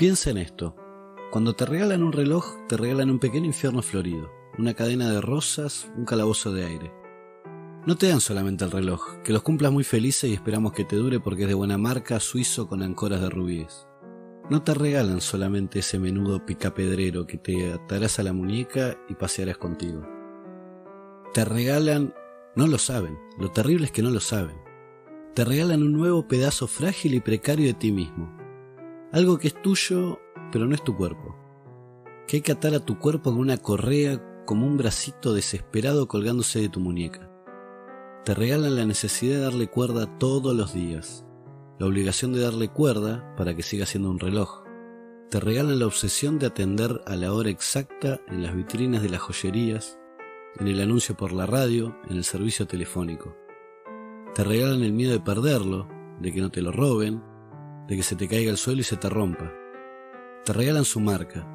Piensa en esto. Cuando te regalan un reloj, te regalan un pequeño infierno florido, una cadena de rosas, un calabozo de aire. No te dan solamente el reloj, que los cumplas muy felices y esperamos que te dure porque es de buena marca, suizo con ancoras de rubíes. No te regalan solamente ese menudo picapedrero que te atarás a la muñeca y pasearás contigo. Te regalan... No lo saben, lo terrible es que no lo saben. Te regalan un nuevo pedazo frágil y precario de ti mismo, algo que es tuyo, pero no es tu cuerpo. Que hay que atar a tu cuerpo con una correa como un bracito desesperado colgándose de tu muñeca. Te regalan la necesidad de darle cuerda todos los días, la obligación de darle cuerda para que siga siendo un reloj. Te regalan la obsesión de atender a la hora exacta en las vitrinas de las joyerías, en el anuncio por la radio, en el servicio telefónico. Te regalan el miedo de perderlo, de que no te lo roben, de que se te caiga al suelo y se te rompa. Te regalan su marca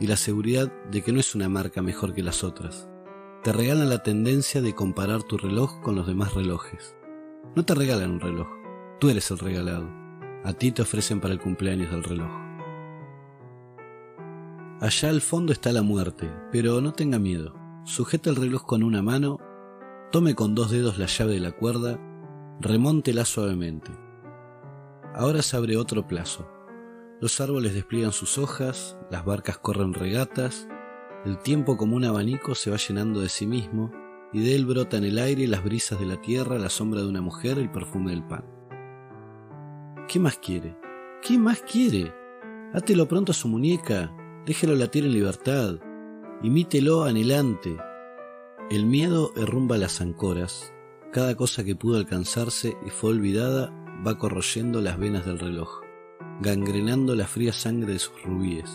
y la seguridad de que no es una marca mejor que las otras. Te regalan la tendencia de comparar tu reloj con los demás relojes. No te regalan un reloj, tú eres el regalado. A ti te ofrecen para el cumpleaños del reloj. Allá al fondo está la muerte, pero no tenga miedo. Sujeta el reloj con una mano, tome con dos dedos la llave de la cuerda, remóntela suavemente. Ahora se abre otro plazo. Los árboles despliegan sus hojas, las barcas corren regatas, el tiempo como un abanico se va llenando de sí mismo, y de él brota en el aire las brisas de la tierra, la sombra de una mujer, el perfume del pan. ¿Qué más quiere? ¿Qué más quiere? Átelo pronto a su muñeca, déjelo latir en libertad, imítelo anhelante. El miedo herrumba las ancoras, cada cosa que pudo alcanzarse y fue olvidada va corroyendo las venas del reloj, gangrenando la fría sangre de sus rubíes.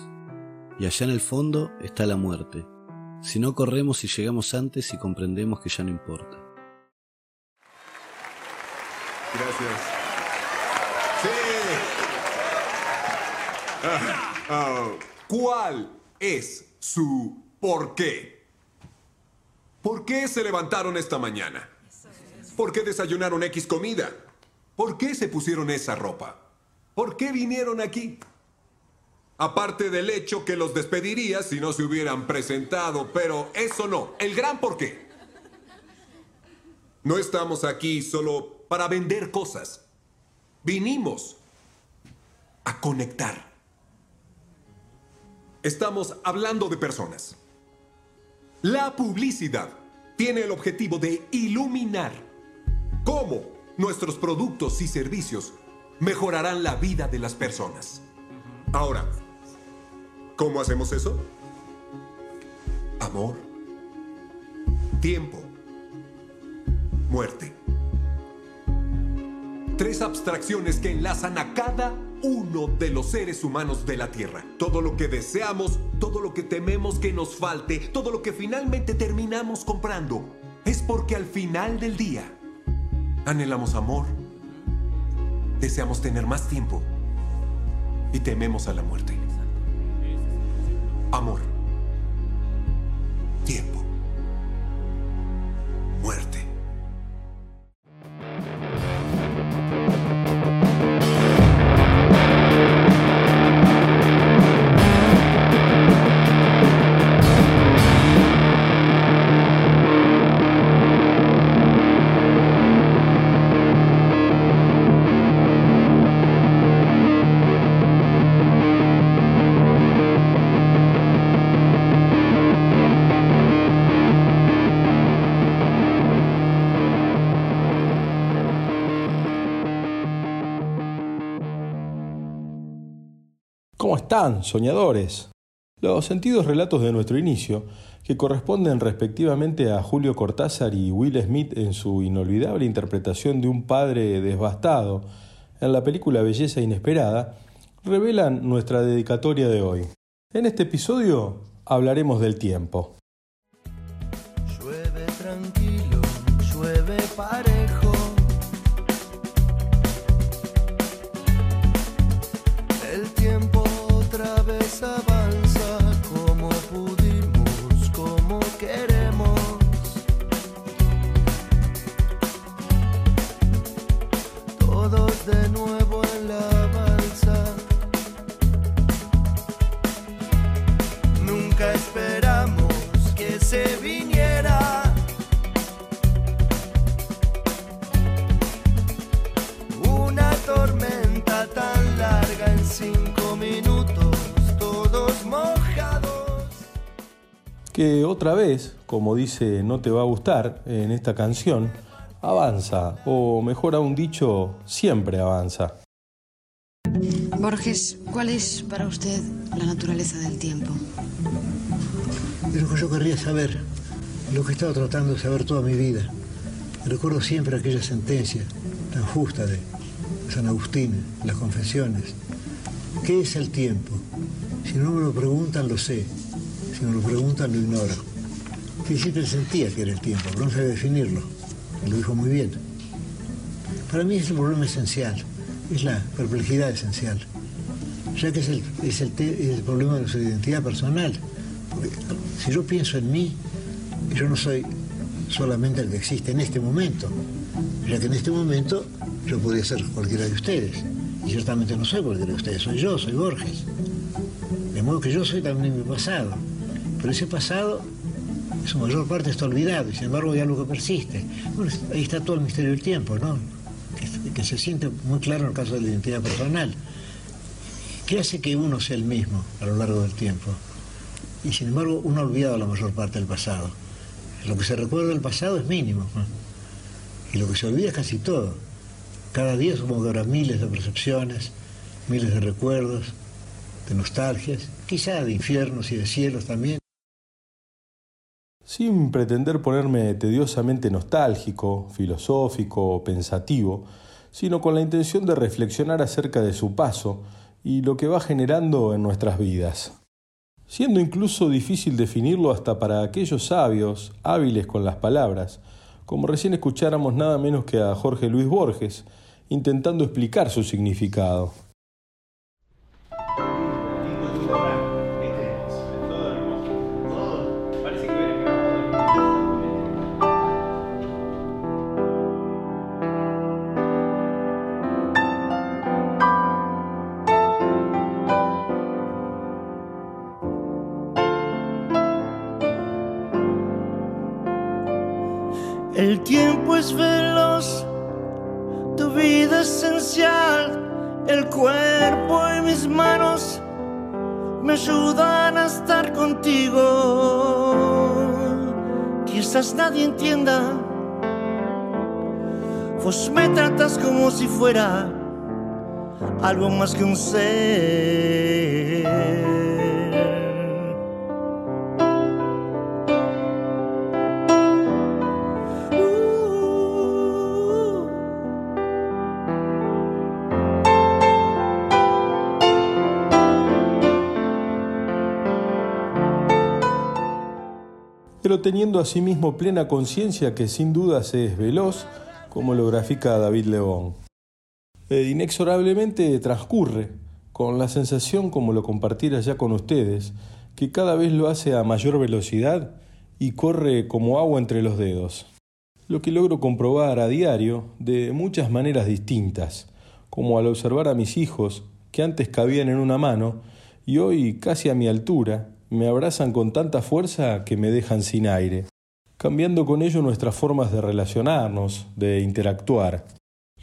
Y allá en el fondo está la muerte, si no corremos y llegamos antes y comprendemos que ya no importa. Gracias. Sí. Ah, ah, ¿Cuál es su por qué? ¿Por qué se levantaron esta mañana? ¿Por qué desayunaron X comida? ¿Por qué se pusieron esa ropa? ¿Por qué vinieron aquí? Aparte del hecho que los despediría si no se hubieran presentado, pero eso no, el gran por qué. No estamos aquí solo para vender cosas. Vinimos a conectar. Estamos hablando de personas. La publicidad tiene el objetivo de iluminar. ¿Cómo? Nuestros productos y servicios mejorarán la vida de las personas. Ahora, ¿cómo hacemos eso? Amor, tiempo, muerte. Tres abstracciones que enlazan a cada uno de los seres humanos de la Tierra. Todo lo que deseamos, todo lo que tememos que nos falte, todo lo que finalmente terminamos comprando, es porque al final del día, Anhelamos amor, deseamos tener más tiempo. Y tememos a la muerte. Amor, están, soñadores? Los sentidos relatos de nuestro inicio, que corresponden respectivamente a Julio Cortázar y Will Smith en su inolvidable interpretación de un padre devastado en la película Belleza Inesperada, revelan nuestra dedicatoria de hoy. En este episodio hablaremos del tiempo. Otra que otra vez, como dice No te va a gustar en esta canción, avanza, o mejor aún dicho, siempre avanza. Borges, ¿cuál es para usted la naturaleza del tiempo? Es lo que yo querría saber, lo que he estado tratando de saber toda mi vida. Recuerdo siempre aquella sentencia tan justa de San Agustín, las confesiones. ¿Qué es el tiempo? Si no me lo preguntan, lo sé. Si me lo preguntan, lo ignoro. Sí, siempre sentía que era el tiempo, pero no sabía definirlo. Lo dijo muy bien. Para mí es el problema esencial, es la perplejidad esencial, ya que es el, es el problema de su identidad personal. Porque si yo pienso en mí, yo no soy solamente el que existe en este momento, ya que en este momento yo podría ser cualquiera de ustedes. Y ciertamente no soy cualquiera de ustedes, soy yo, soy Borges. De modo que yo soy también mi pasado. Pero ese pasado, su mayor parte está olvidado y sin embargo hay algo que persiste. Bueno, ahí está todo el misterio del tiempo, ¿no? Que, que se siente muy claro en el caso de la identidad personal. ¿Qué hace que uno sea el mismo a lo largo del tiempo? Y sin embargo uno ha olvidado la mayor parte del pasado. Lo que se recuerda del pasado es mínimo. ¿no? Y lo que se olvida es casi todo. Cada día supongo que habrá miles de percepciones, miles de recuerdos, de nostalgias, quizá de infiernos y de cielos también. Sin pretender ponerme tediosamente nostálgico, filosófico o pensativo, sino con la intención de reflexionar acerca de su paso y lo que va generando en nuestras vidas. Siendo incluso difícil definirlo hasta para aquellos sabios, hábiles con las palabras, como recién escucháramos nada menos que a Jorge Luis Borges, intentando explicar su significado. Ayudan a estar contigo. Quizás nadie entienda, vos me tratas como si fuera algo más que un ser. Teniendo asimismo plena conciencia que sin dudas es veloz, como lo grafica David Lebón. E inexorablemente transcurre, con la sensación, como lo compartiera ya con ustedes, que cada vez lo hace a mayor velocidad y corre como agua entre los dedos. Lo que logro comprobar a diario de muchas maneras distintas, como al observar a mis hijos, que antes cabían en una mano, y hoy casi a mi altura, me abrazan con tanta fuerza que me dejan sin aire, cambiando con ello nuestras formas de relacionarnos, de interactuar.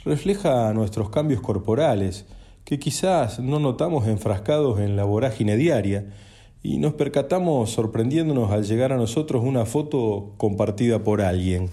Refleja nuestros cambios corporales, que quizás no notamos enfrascados en la vorágine diaria, y nos percatamos sorprendiéndonos al llegar a nosotros una foto compartida por alguien.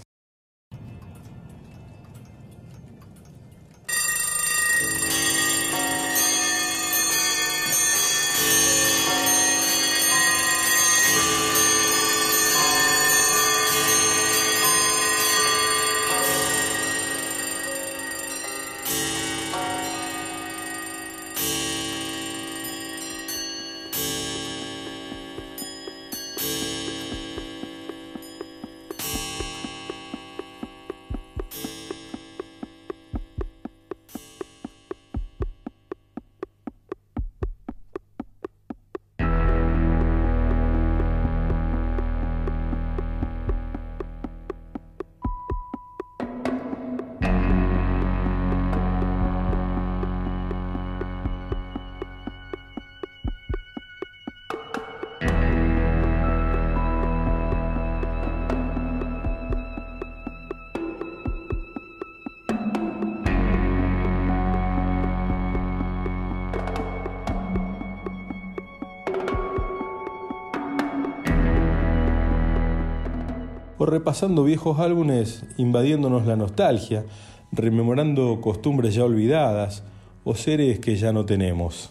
Repasando viejos álbumes invadiéndonos la nostalgia, rememorando costumbres ya olvidadas o seres que ya no tenemos.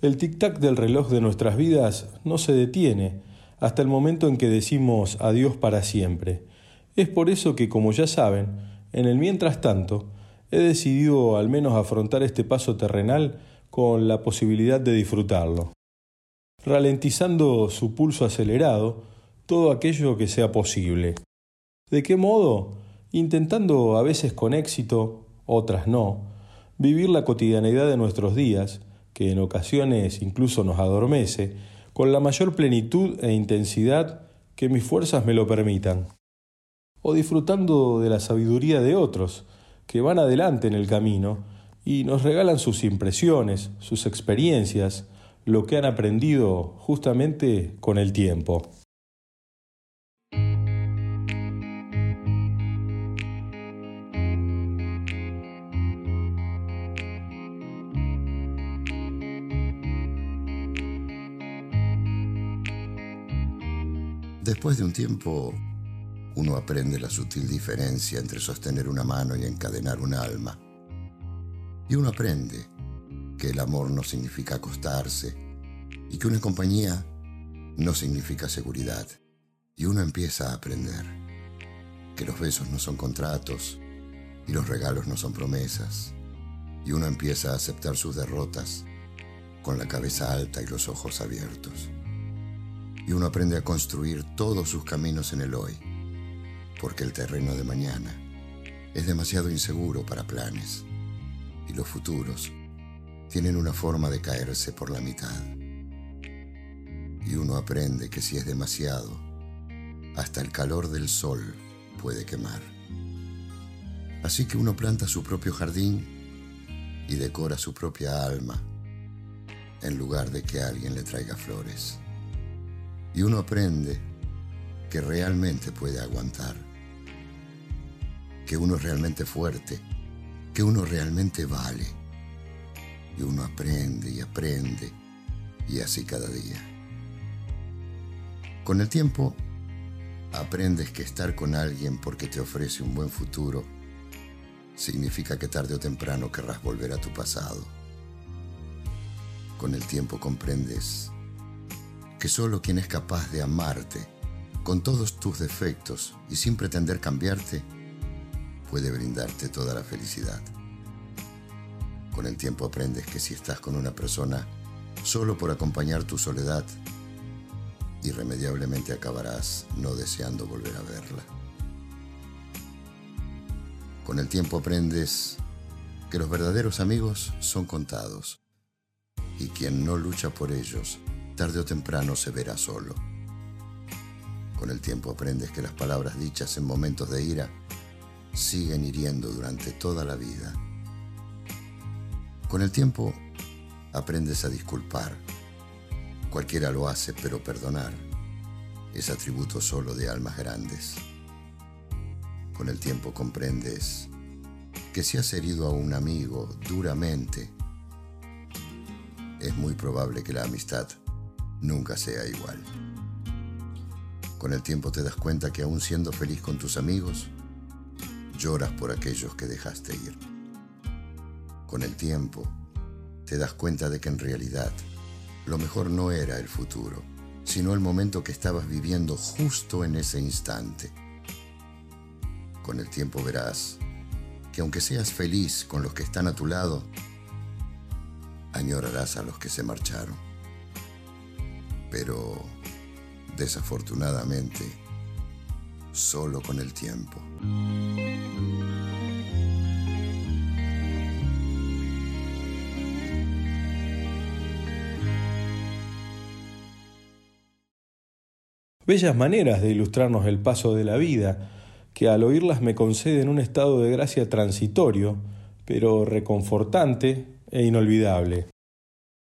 El tic-tac del reloj de nuestras vidas no se detiene hasta el momento en que decimos adiós para siempre. Es por eso que, como ya saben, en el mientras tanto, he decidido al menos afrontar este paso terrenal con la posibilidad de disfrutarlo, ralentizando su pulso acelerado todo aquello que sea posible. ¿De qué modo? Intentando a veces con éxito, otras no, vivir la cotidianidad de nuestros días, que en ocasiones incluso nos adormece, con la mayor plenitud e intensidad que mis fuerzas me lo permitan. O disfrutando de la sabiduría de otros, que van adelante en el camino y nos regalan sus impresiones, sus experiencias, lo que han aprendido justamente con el tiempo. Después de un tiempo, uno aprende la sutil diferencia entre sostener una mano y encadenar un alma. Y uno aprende que el amor no significa acostarse y que una compañía no significa seguridad. Y uno empieza a aprender que los besos no son contratos y los regalos no son promesas. Y uno empieza a aceptar sus derrotas con la cabeza alta y los ojos abiertos y uno aprende a construir todos sus caminos en el hoy, porque el terreno de mañana es demasiado inseguro para planes y los futuros tienen una forma de caerse por la mitad. Y uno aprende que si es demasiado, hasta el calor del sol puede quemar. Así que uno planta su propio jardín y decora su propia alma en lugar de que alguien le traiga flores y uno aprende que realmente puede aguantar, que uno es realmente fuerte, que uno realmente vale. Y uno aprende y aprende y así cada día. Con el tiempo, aprendes que estar con alguien porque te ofrece un buen futuro significa que tarde o temprano querrás volver a tu pasado. Con el tiempo comprendes que solo quien es capaz de amarte con todos tus defectos y sin pretender cambiarte puede brindarte toda la felicidad. Con el tiempo aprendes que si estás con una persona solo por acompañar tu soledad, irremediablemente acabarás no deseando volver a verla. Con el tiempo aprendes que los verdaderos amigos son contados y quien no lucha por ellos tarde o temprano se verá solo. Con el tiempo aprendes que las palabras dichas en momentos de ira siguen hiriendo durante toda la vida. Con el tiempo aprendes a disculpar. Cualquiera lo hace, pero perdonar es atributo solo de almas grandes. Con el tiempo comprendes que si has herido a un amigo duramente, es muy probable que la amistad nunca sea igual. Con el tiempo te das cuenta que aún siendo feliz con tus amigos, lloras por aquellos que dejaste ir. Con el tiempo te das cuenta de que en realidad lo mejor no era el futuro, sino el momento que estabas viviendo justo en ese instante. Con el tiempo verás que aunque seas feliz con los que están a tu lado, añorarás a los que se marcharon pero desafortunadamente solo con el tiempo. Bellas maneras de ilustrarnos el paso de la vida, que al oírlas me conceden un estado de gracia transitorio, pero reconfortante e inolvidable.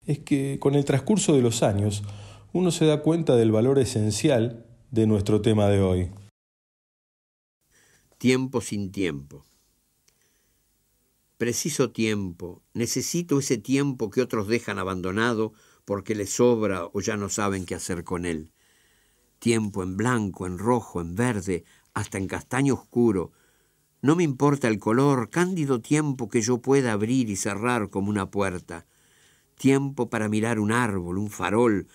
Es que con el transcurso de los años uno se da cuenta del valor esencial de nuestro tema de hoy. Tiempo sin tiempo. Preciso tiempo, necesito ese tiempo que otros dejan abandonado porque les sobra o ya no saben qué hacer con él. tiempo en blanco, en rojo, en verde, hasta en castaño oscuro. No me importa el color, cándido tiempo que yo pueda abrir y cerrar como una puerta. Tiempo para mirar un árbol, un farol,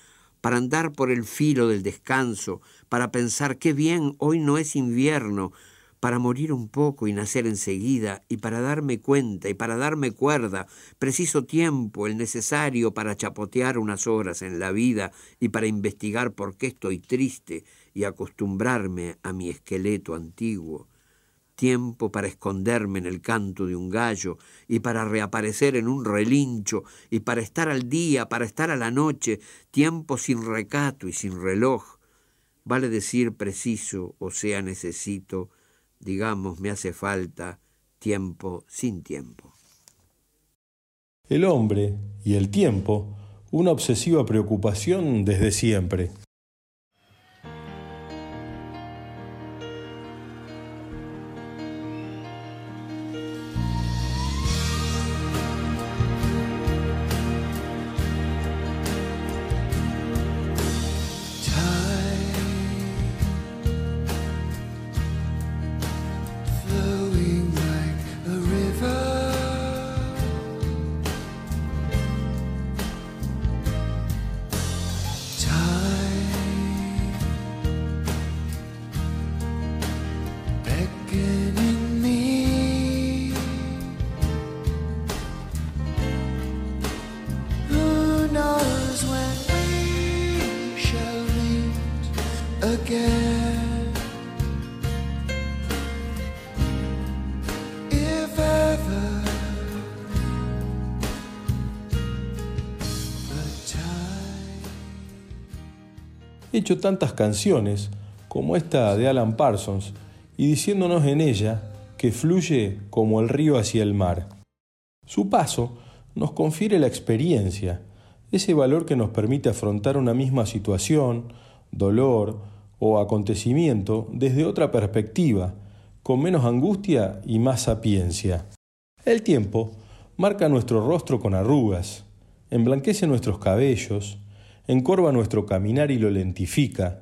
para andar por el filo del descanso, para pensar qué bien hoy no es invierno, para morir un poco y nacer enseguida, y para darme cuenta y para darme cuerda, preciso tiempo, el necesario para chapotear unas horas en la vida y para investigar por qué estoy triste y acostumbrarme a mi esqueleto antiguo. Tiempo para esconderme en el canto de un gallo y para reaparecer en un relincho y para estar al día, para estar a la noche, tiempo sin recato y sin reloj. Vale decir preciso, o sea necesito, digamos, me hace falta tiempo sin tiempo. El hombre y el tiempo, una obsesiva preocupación desde siempre. Hecho tantas canciones como esta de Alan Parsons y diciéndonos en ella que fluye como el río hacia el mar. Su paso nos confiere la experiencia, ese valor que nos permite afrontar una misma situación, dolor o acontecimiento desde otra perspectiva, con menos angustia y más sapiencia. El tiempo marca nuestro rostro con arrugas, emblanquece nuestros cabellos, encorva nuestro caminar y lo lentifica,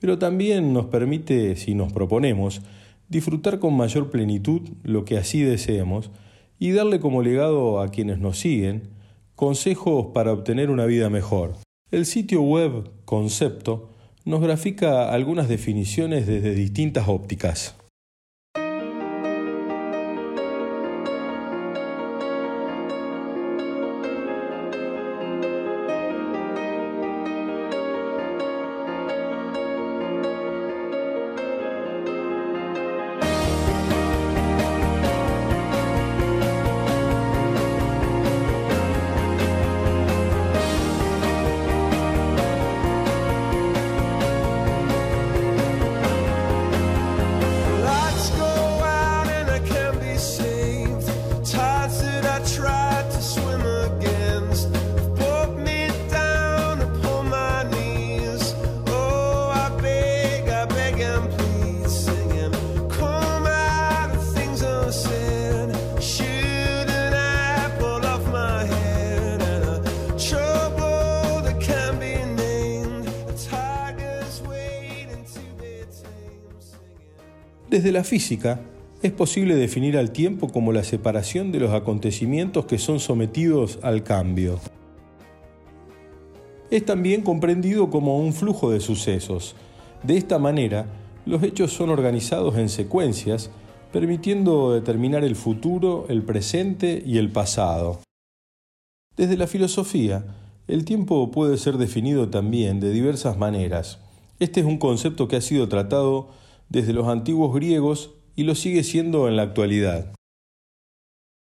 pero también nos permite, si nos proponemos, disfrutar con mayor plenitud lo que así deseemos y darle como legado a quienes nos siguen consejos para obtener una vida mejor. El sitio web Concepto nos grafica algunas definiciones desde distintas ópticas. Desde la física, es posible definir al tiempo como la separación de los acontecimientos que son sometidos al cambio. Es también comprendido como un flujo de sucesos. De esta manera, los hechos son organizados en secuencias, permitiendo determinar el futuro, el presente y el pasado. Desde la filosofía, el tiempo puede ser definido también de diversas maneras. Este es un concepto que ha sido tratado desde los antiguos griegos y lo sigue siendo en la actualidad.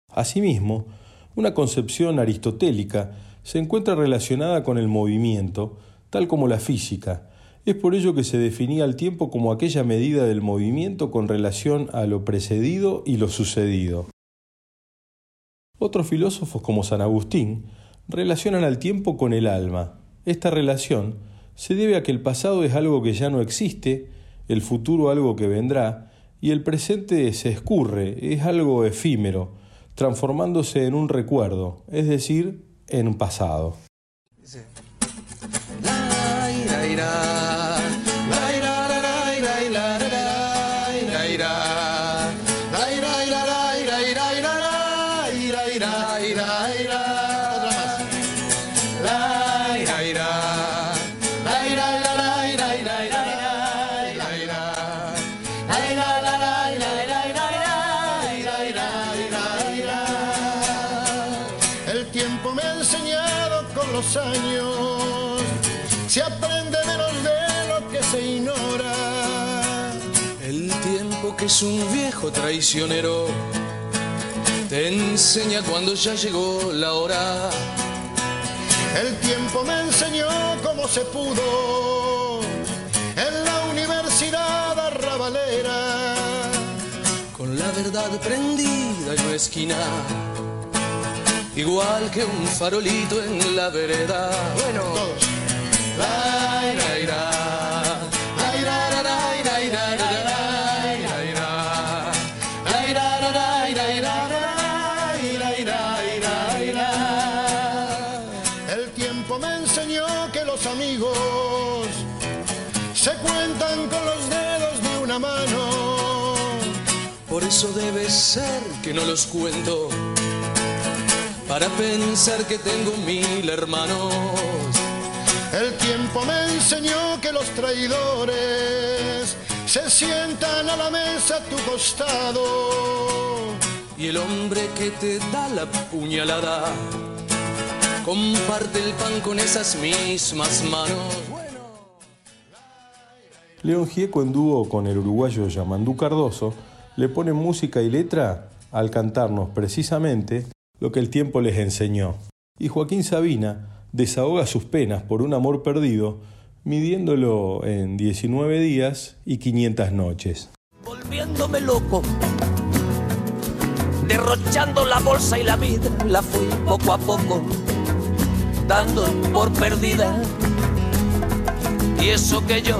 Asimismo, una concepción aristotélica se encuentra relacionada con el movimiento, tal como la física. Es por ello que se definía el tiempo como aquella medida del movimiento con relación a lo precedido y lo sucedido. Otros filósofos como San Agustín relacionan al tiempo con el alma. Esta relación se debe a que el pasado es algo que ya no existe el futuro algo que vendrá, y el presente se escurre, es algo efímero, transformándose en un recuerdo, es decir, en un pasado. Es un viejo traicionero te enseña cuando ya llegó la hora. El tiempo me enseñó cómo se pudo en la universidad arrabalera. Con la verdad prendida en una esquina, igual que un farolito en la vereda. Bueno, la, la, la, se cuentan con los dedos de una mano. Por eso debe ser que no los cuento, para pensar que tengo mil hermanos. El tiempo me enseñó que los traidores se sientan a la mesa a tu costado. Y el hombre que te da la puñalada comparte el pan con esas mismas manos. León Gieco en dúo con el uruguayo Yamandú Cardoso le pone música y letra al cantarnos precisamente lo que el tiempo les enseñó. Y Joaquín Sabina desahoga sus penas por un amor perdido, midiéndolo en 19 días y 500 noches. volviéndome loco. Derrochando la bolsa y la vida, la fui poco a poco, dando por perdida. Y eso que yo,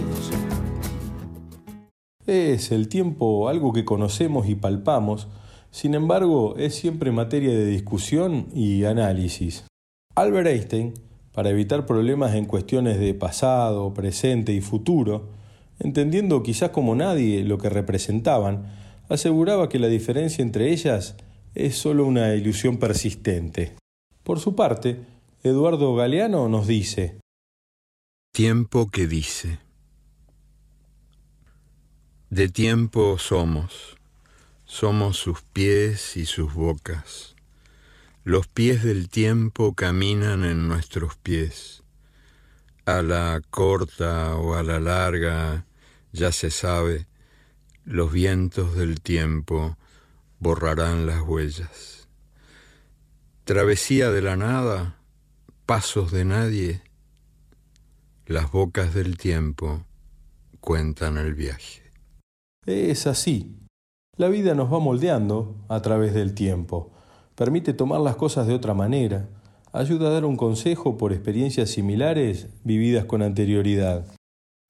Es el tiempo algo que conocemos y palpamos, sin embargo es siempre materia de discusión y análisis. Albert Einstein, para evitar problemas en cuestiones de pasado, presente y futuro, entendiendo quizás como nadie lo que representaban, aseguraba que la diferencia entre ellas es solo una ilusión persistente. Por su parte, Eduardo Galeano nos dice, Tiempo que dice. De tiempo somos, somos sus pies y sus bocas. Los pies del tiempo caminan en nuestros pies. A la corta o a la larga, ya se sabe, los vientos del tiempo borrarán las huellas. Travesía de la nada, pasos de nadie, las bocas del tiempo cuentan el viaje. Es así. La vida nos va moldeando a través del tiempo. Permite tomar las cosas de otra manera. Ayuda a dar un consejo por experiencias similares vividas con anterioridad.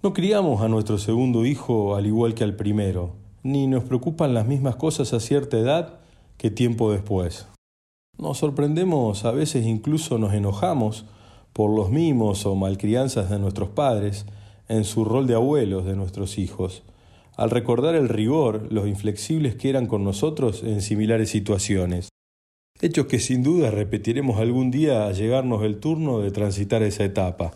No criamos a nuestro segundo hijo al igual que al primero, ni nos preocupan las mismas cosas a cierta edad que tiempo después. Nos sorprendemos, a veces incluso nos enojamos por los mimos o malcrianzas de nuestros padres en su rol de abuelos de nuestros hijos, al recordar el rigor, los inflexibles que eran con nosotros en similares situaciones. Hechos que sin duda repetiremos algún día a llegarnos el turno de transitar esa etapa.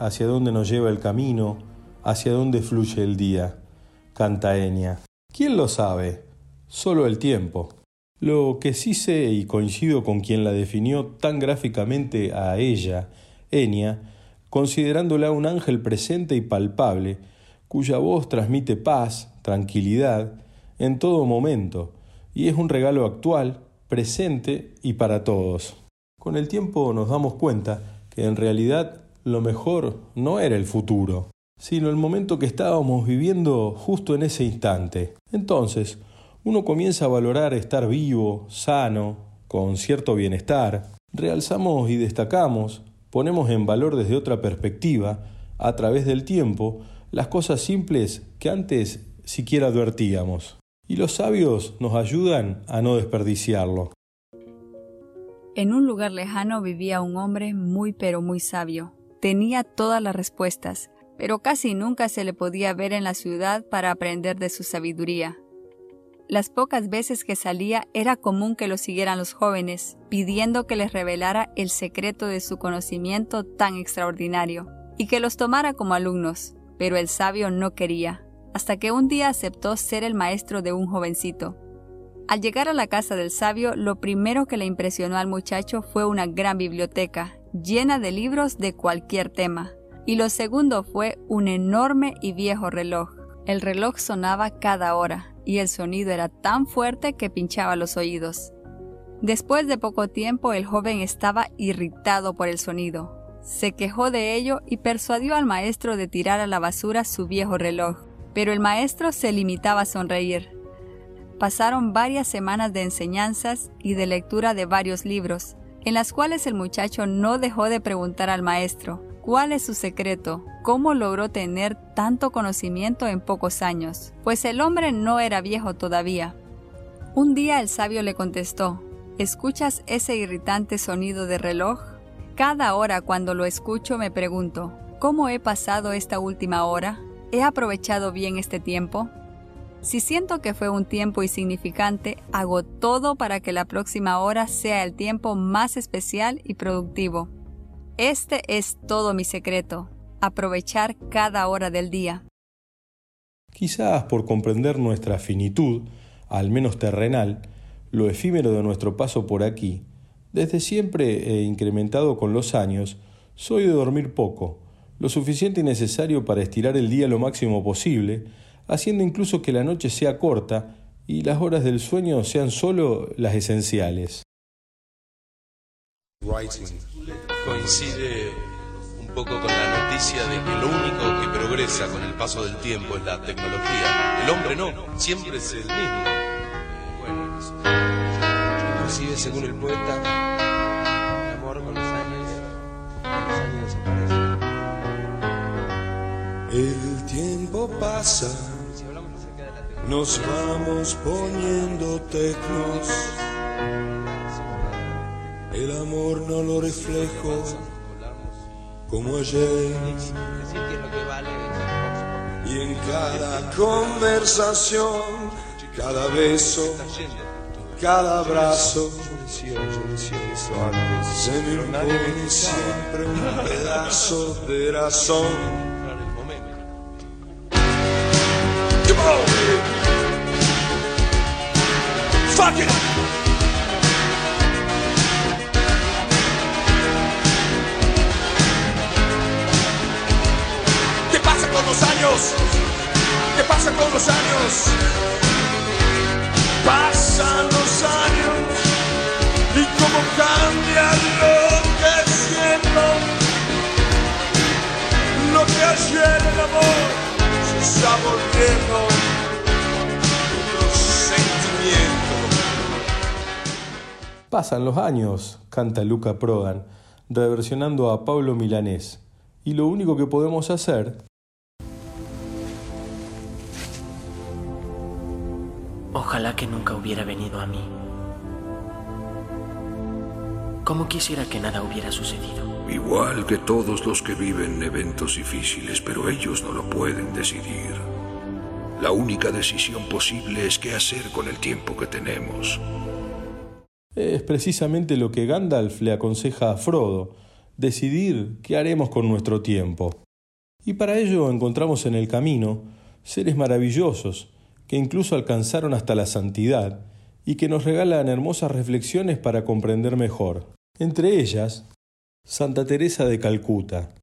Hacia dónde nos lleva el camino, hacia dónde fluye el día? Canta Enya. ¿Quién lo sabe? Solo el tiempo. Lo que sí sé y coincido con quien la definió tan gráficamente a ella, Enya, considerándola un ángel presente y palpable, cuya voz transmite paz, tranquilidad, en todo momento, y es un regalo actual, presente y para todos. Con el tiempo nos damos cuenta que en realidad lo mejor no era el futuro, sino el momento que estábamos viviendo justo en ese instante. Entonces, uno comienza a valorar estar vivo, sano, con cierto bienestar, realzamos y destacamos, ponemos en valor desde otra perspectiva, a través del tiempo, las cosas simples que antes siquiera advertíamos. Y los sabios nos ayudan a no desperdiciarlo. En un lugar lejano vivía un hombre muy pero muy sabio. Tenía todas las respuestas, pero casi nunca se le podía ver en la ciudad para aprender de su sabiduría. Las pocas veces que salía era común que lo siguieran los jóvenes, pidiendo que les revelara el secreto de su conocimiento tan extraordinario, y que los tomara como alumnos, pero el sabio no quería, hasta que un día aceptó ser el maestro de un jovencito. Al llegar a la casa del sabio, lo primero que le impresionó al muchacho fue una gran biblioteca, llena de libros de cualquier tema, y lo segundo fue un enorme y viejo reloj. El reloj sonaba cada hora, y el sonido era tan fuerte que pinchaba los oídos. Después de poco tiempo el joven estaba irritado por el sonido. Se quejó de ello y persuadió al maestro de tirar a la basura su viejo reloj, pero el maestro se limitaba a sonreír. Pasaron varias semanas de enseñanzas y de lectura de varios libros, en las cuales el muchacho no dejó de preguntar al maestro cuál es su secreto, cómo logró tener tanto conocimiento en pocos años, pues el hombre no era viejo todavía. Un día el sabio le contestó, ¿escuchas ese irritante sonido de reloj? Cada hora cuando lo escucho me pregunto, ¿cómo he pasado esta última hora? ¿He aprovechado bien este tiempo? Si siento que fue un tiempo insignificante, hago todo para que la próxima hora sea el tiempo más especial y productivo. Este es todo mi secreto, aprovechar cada hora del día. Quizás por comprender nuestra finitud, al menos terrenal, lo efímero de nuestro paso por aquí, desde siempre e incrementado con los años, soy de dormir poco, lo suficiente y necesario para estirar el día lo máximo posible, haciendo incluso que la noche sea corta y las horas del sueño sean solo las esenciales. Writing coincide un poco con la noticia de que lo único que progresa con el paso del tiempo es la tecnología. El hombre no, siempre es el mismo. Bueno, eso. inclusive según el poeta, el amor con los años, los años desaparecen. El tiempo pasa, nos vamos poniendo tecnos. El amor no lo reflejo como ayer. Y en cada conversación, cada beso, cada abrazo, se me impone siempre un pedazo de razón. Come on! Fuck it! ¿Qué pasa con los años? ¿Qué pasa con los años? Pasan los años y cómo cambia lo que siento. Lo que ayer el amor se está volviendo Pasan los años, canta Luca Prodan, reversionando a Pablo Milanés, y lo único que podemos hacer Ojalá que nunca hubiera venido a mí. Como quisiera que nada hubiera sucedido. Igual que todos los que viven eventos difíciles, pero ellos no lo pueden decidir. La única decisión posible es qué hacer con el tiempo que tenemos. Es precisamente lo que Gandalf le aconseja a Frodo, decidir qué haremos con nuestro tiempo. Y para ello encontramos en el camino seres maravillosos que incluso alcanzaron hasta la santidad y que nos regalan hermosas reflexiones para comprender mejor. Entre ellas, Santa Teresa de Calcuta.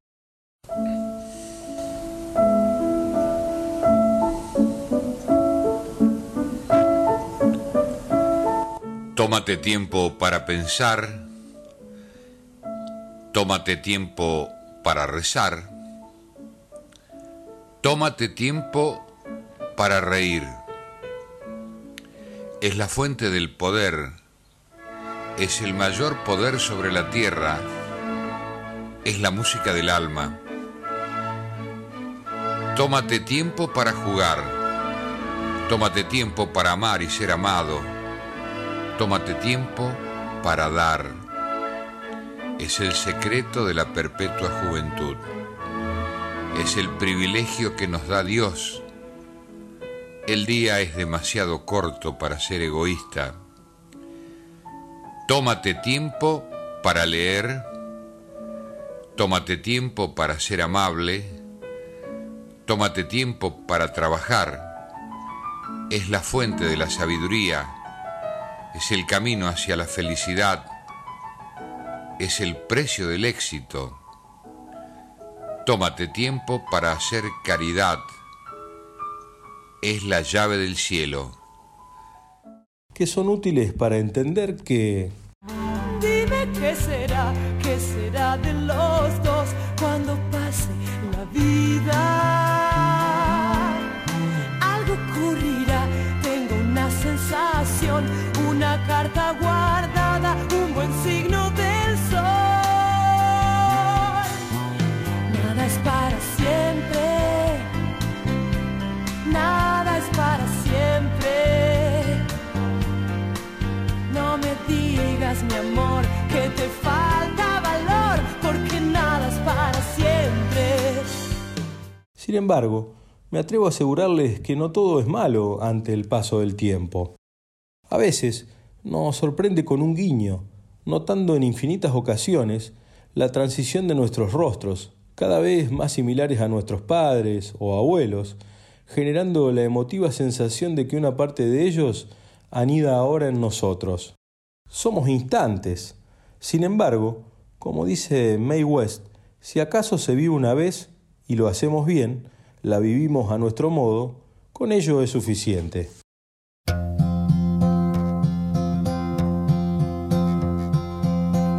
Tómate tiempo para pensar, tómate tiempo para rezar, tómate tiempo para reír. Es la fuente del poder, es el mayor poder sobre la tierra, es la música del alma. Tómate tiempo para jugar, tómate tiempo para amar y ser amado. Tómate tiempo para dar. Es el secreto de la perpetua juventud. Es el privilegio que nos da Dios. El día es demasiado corto para ser egoísta. Tómate tiempo para leer. Tómate tiempo para ser amable. Tómate tiempo para trabajar. Es la fuente de la sabiduría es el camino hacia la felicidad, es el precio del éxito. Tómate tiempo para hacer caridad, es la llave del cielo. que son útiles para entender que Dime qué será, qué será de los dos cuando pase la vida. Carta guardada, un buen signo del sol. Nada es para siempre, nada es para siempre. No me digas, mi amor, que te falta valor, porque nada es para siempre. Sin embargo, me atrevo a asegurarles que no todo es malo ante el paso del tiempo. A veces nos sorprende con un guiño, notando en infinitas ocasiones la transición de nuestros rostros, cada vez más similares a nuestros padres o abuelos, generando la emotiva sensación de que una parte de ellos anida ahora en nosotros. Somos instantes. Sin embargo, como dice May West, si acaso se vive una vez y lo hacemos bien, la vivimos a nuestro modo, con ello es suficiente.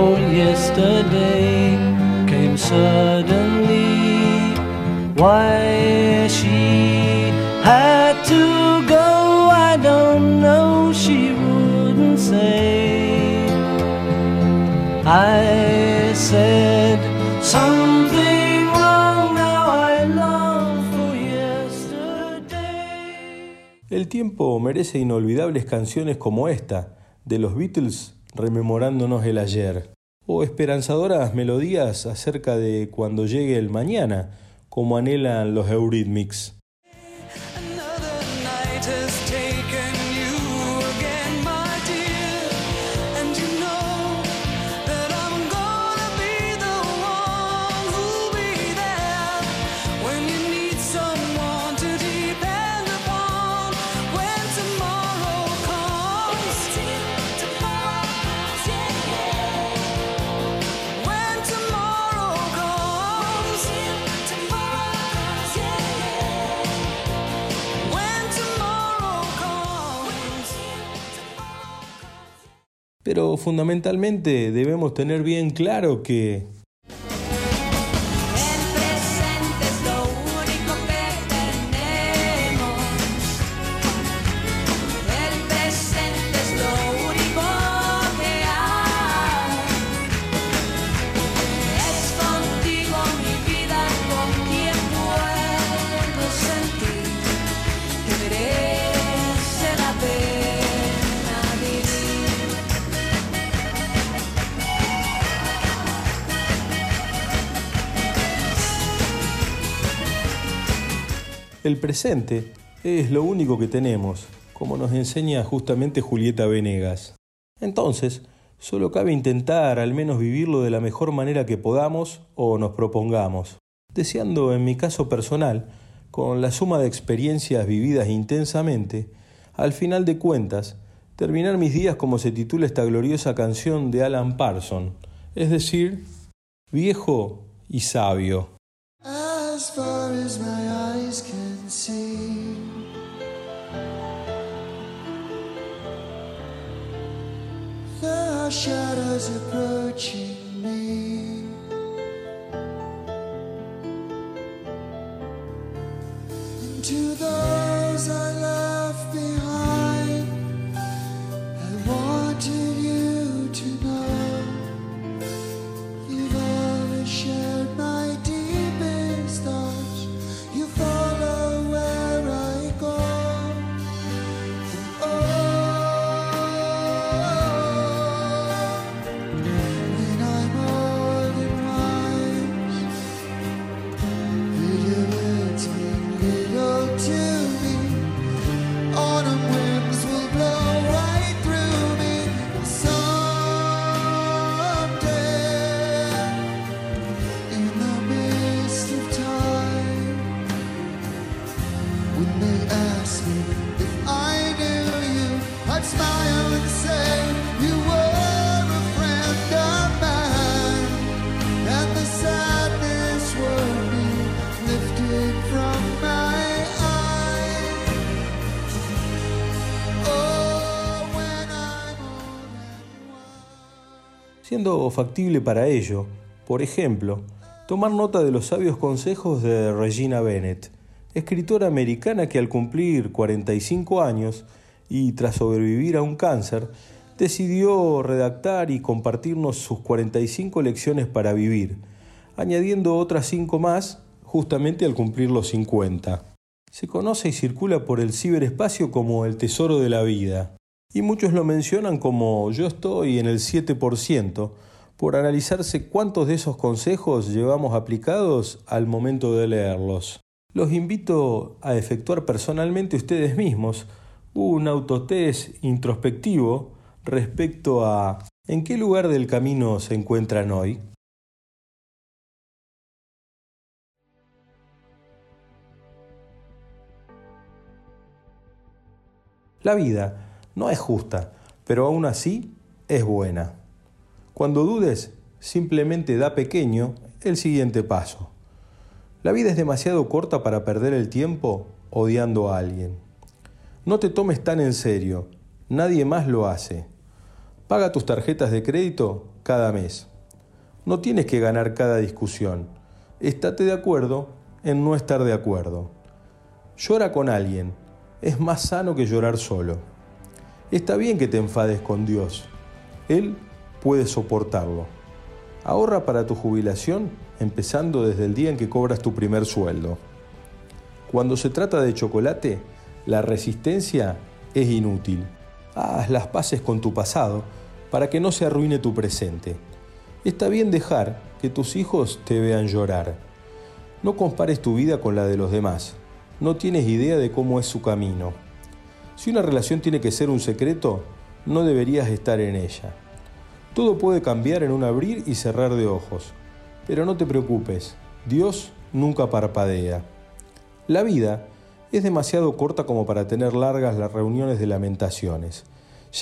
Oh, yesterday came suddenly. Why she had to go, I don't know. She wouldn't say. I said something wrong. Now I long for yesterday. El tiempo merece inolvidables canciones como esta, de los Beatles rememorándonos el ayer, o esperanzadoras melodías acerca de cuando llegue el mañana, como anhelan los Eurythmics. Pero fundamentalmente debemos tener bien claro que presente es lo único que tenemos, como nos enseña justamente Julieta Venegas. Entonces, solo cabe intentar al menos vivirlo de la mejor manera que podamos o nos propongamos, deseando en mi caso personal, con la suma de experiencias vividas intensamente, al final de cuentas, terminar mis días como se titula esta gloriosa canción de Alan Parson, es decir, viejo y sabio. Shadows approaching me. And to those I siendo factible para ello, por ejemplo, tomar nota de los sabios consejos de Regina Bennett, escritora americana que al cumplir 45 años y tras sobrevivir a un cáncer, decidió redactar y compartirnos sus 45 lecciones para vivir, añadiendo otras 5 más justamente al cumplir los 50. Se conoce y circula por el ciberespacio como el tesoro de la vida, y muchos lo mencionan como yo estoy en el 7%, por analizarse cuántos de esos consejos llevamos aplicados al momento de leerlos. Los invito a efectuar personalmente ustedes mismos un autotest introspectivo respecto a en qué lugar del camino se encuentran hoy. La vida no es justa, pero aún así es buena. Cuando dudes, simplemente da pequeño el siguiente paso. La vida es demasiado corta para perder el tiempo odiando a alguien. No te tomes tan en serio, nadie más lo hace. Paga tus tarjetas de crédito cada mes. No tienes que ganar cada discusión. Estate de acuerdo en no estar de acuerdo. Llora con alguien. Es más sano que llorar solo. Está bien que te enfades con Dios. Él puede soportarlo. Ahorra para tu jubilación empezando desde el día en que cobras tu primer sueldo. Cuando se trata de chocolate, la resistencia es inútil. Haz las paces con tu pasado para que no se arruine tu presente. Está bien dejar que tus hijos te vean llorar. No compares tu vida con la de los demás. No tienes idea de cómo es su camino. Si una relación tiene que ser un secreto, no deberías estar en ella. Todo puede cambiar en un abrir y cerrar de ojos. Pero no te preocupes, Dios nunca parpadea. La vida es demasiado corta como para tener largas las reuniones de lamentaciones.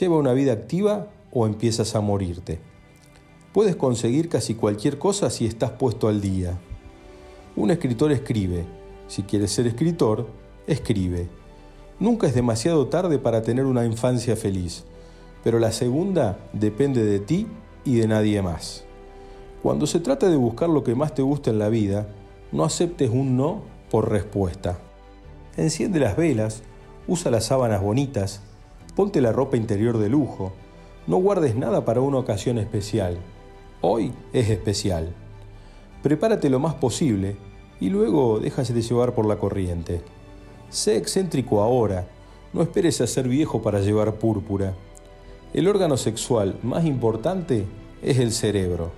Lleva una vida activa o empiezas a morirte. Puedes conseguir casi cualquier cosa si estás puesto al día. Un escritor escribe. Si quieres ser escritor, escribe. Nunca es demasiado tarde para tener una infancia feliz, pero la segunda depende de ti y de nadie más. Cuando se trata de buscar lo que más te gusta en la vida, no aceptes un no por respuesta. Enciende las velas, usa las sábanas bonitas, ponte la ropa interior de lujo, no guardes nada para una ocasión especial. Hoy es especial. Prepárate lo más posible y luego déjase de llevar por la corriente. Sé excéntrico ahora, no esperes a ser viejo para llevar púrpura. El órgano sexual más importante es el cerebro.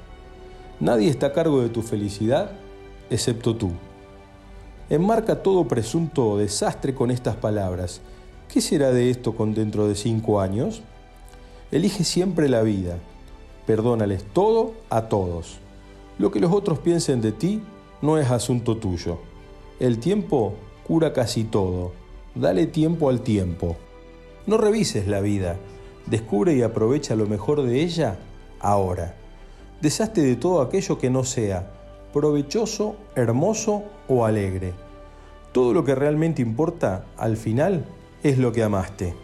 Nadie está a cargo de tu felicidad excepto tú. enmarca todo presunto desastre con estas palabras. ¿Qué será de esto con dentro de cinco años? Elige siempre la vida. Perdónales todo a todos. Lo que los otros piensen de ti no es asunto tuyo. El tiempo cura casi todo. Dale tiempo al tiempo. No revises la vida. Descubre y aprovecha lo mejor de ella ahora. Deshazte de todo aquello que no sea provechoso, hermoso o alegre. Todo lo que realmente importa, al final, es lo que amaste.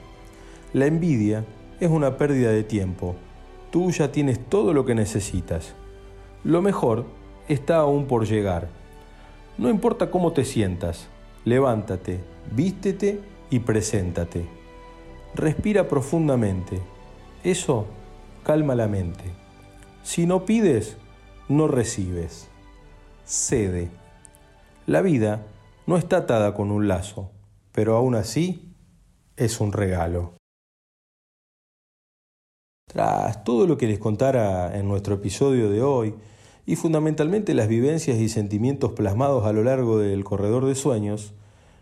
La envidia es una pérdida de tiempo. Tú ya tienes todo lo que necesitas. Lo mejor está aún por llegar. No importa cómo te sientas, levántate, vístete y preséntate. Respira profundamente. Eso calma la mente. Si no pides, no recibes. Cede. La vida no está atada con un lazo, pero aún así es un regalo. Tras todo lo que les contara en nuestro episodio de hoy, y fundamentalmente las vivencias y sentimientos plasmados a lo largo del corredor de sueños,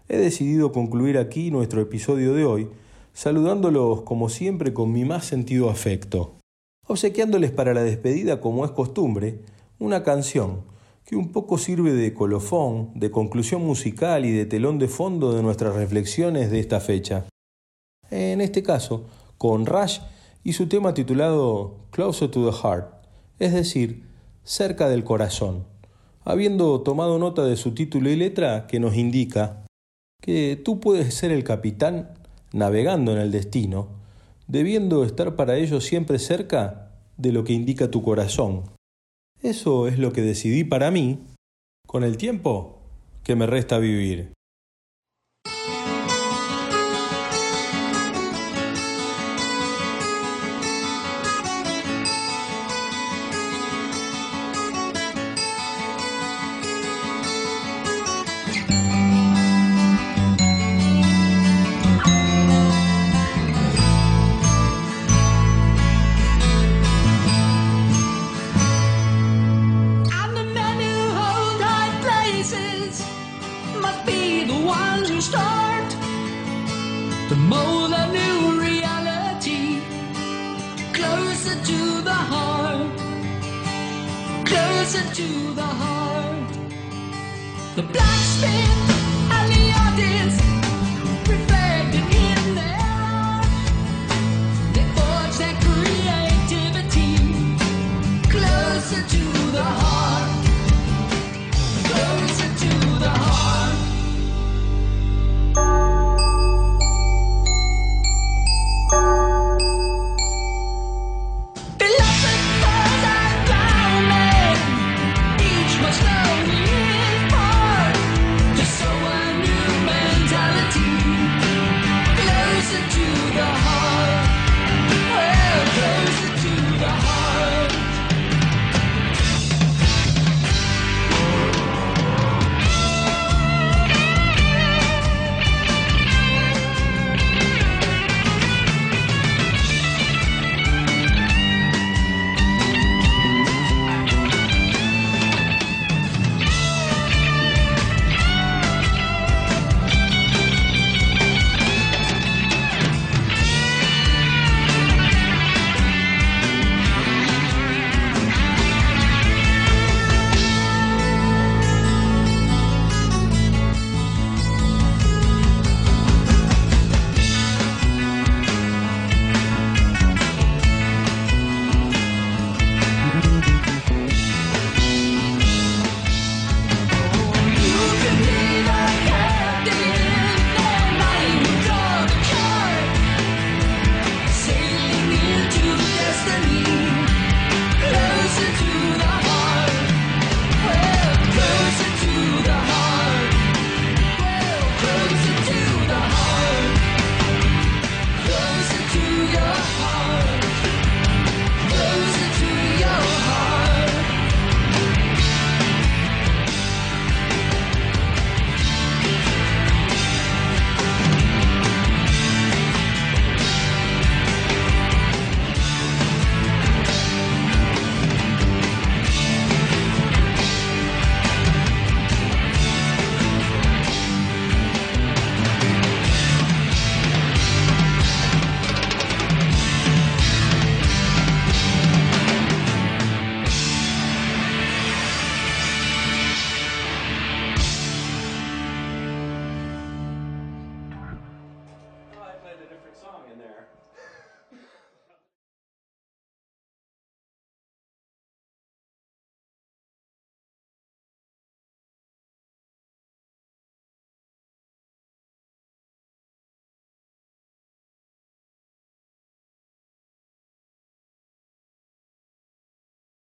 he decidido concluir aquí nuestro episodio de hoy, saludándolos como siempre con mi más sentido afecto, obsequiándoles para la despedida, como es costumbre, una canción que un poco sirve de colofón, de conclusión musical y de telón de fondo de nuestras reflexiones de esta fecha. En este caso, con Rush y su tema titulado Closer to the Heart, es decir, cerca del corazón, habiendo tomado nota de su título y letra que nos indica que tú puedes ser el capitán navegando en el destino, debiendo estar para ello siempre cerca de lo que indica tu corazón. Eso es lo que decidí para mí con el tiempo que me resta vivir. to the heart. The blacksmith and the audience.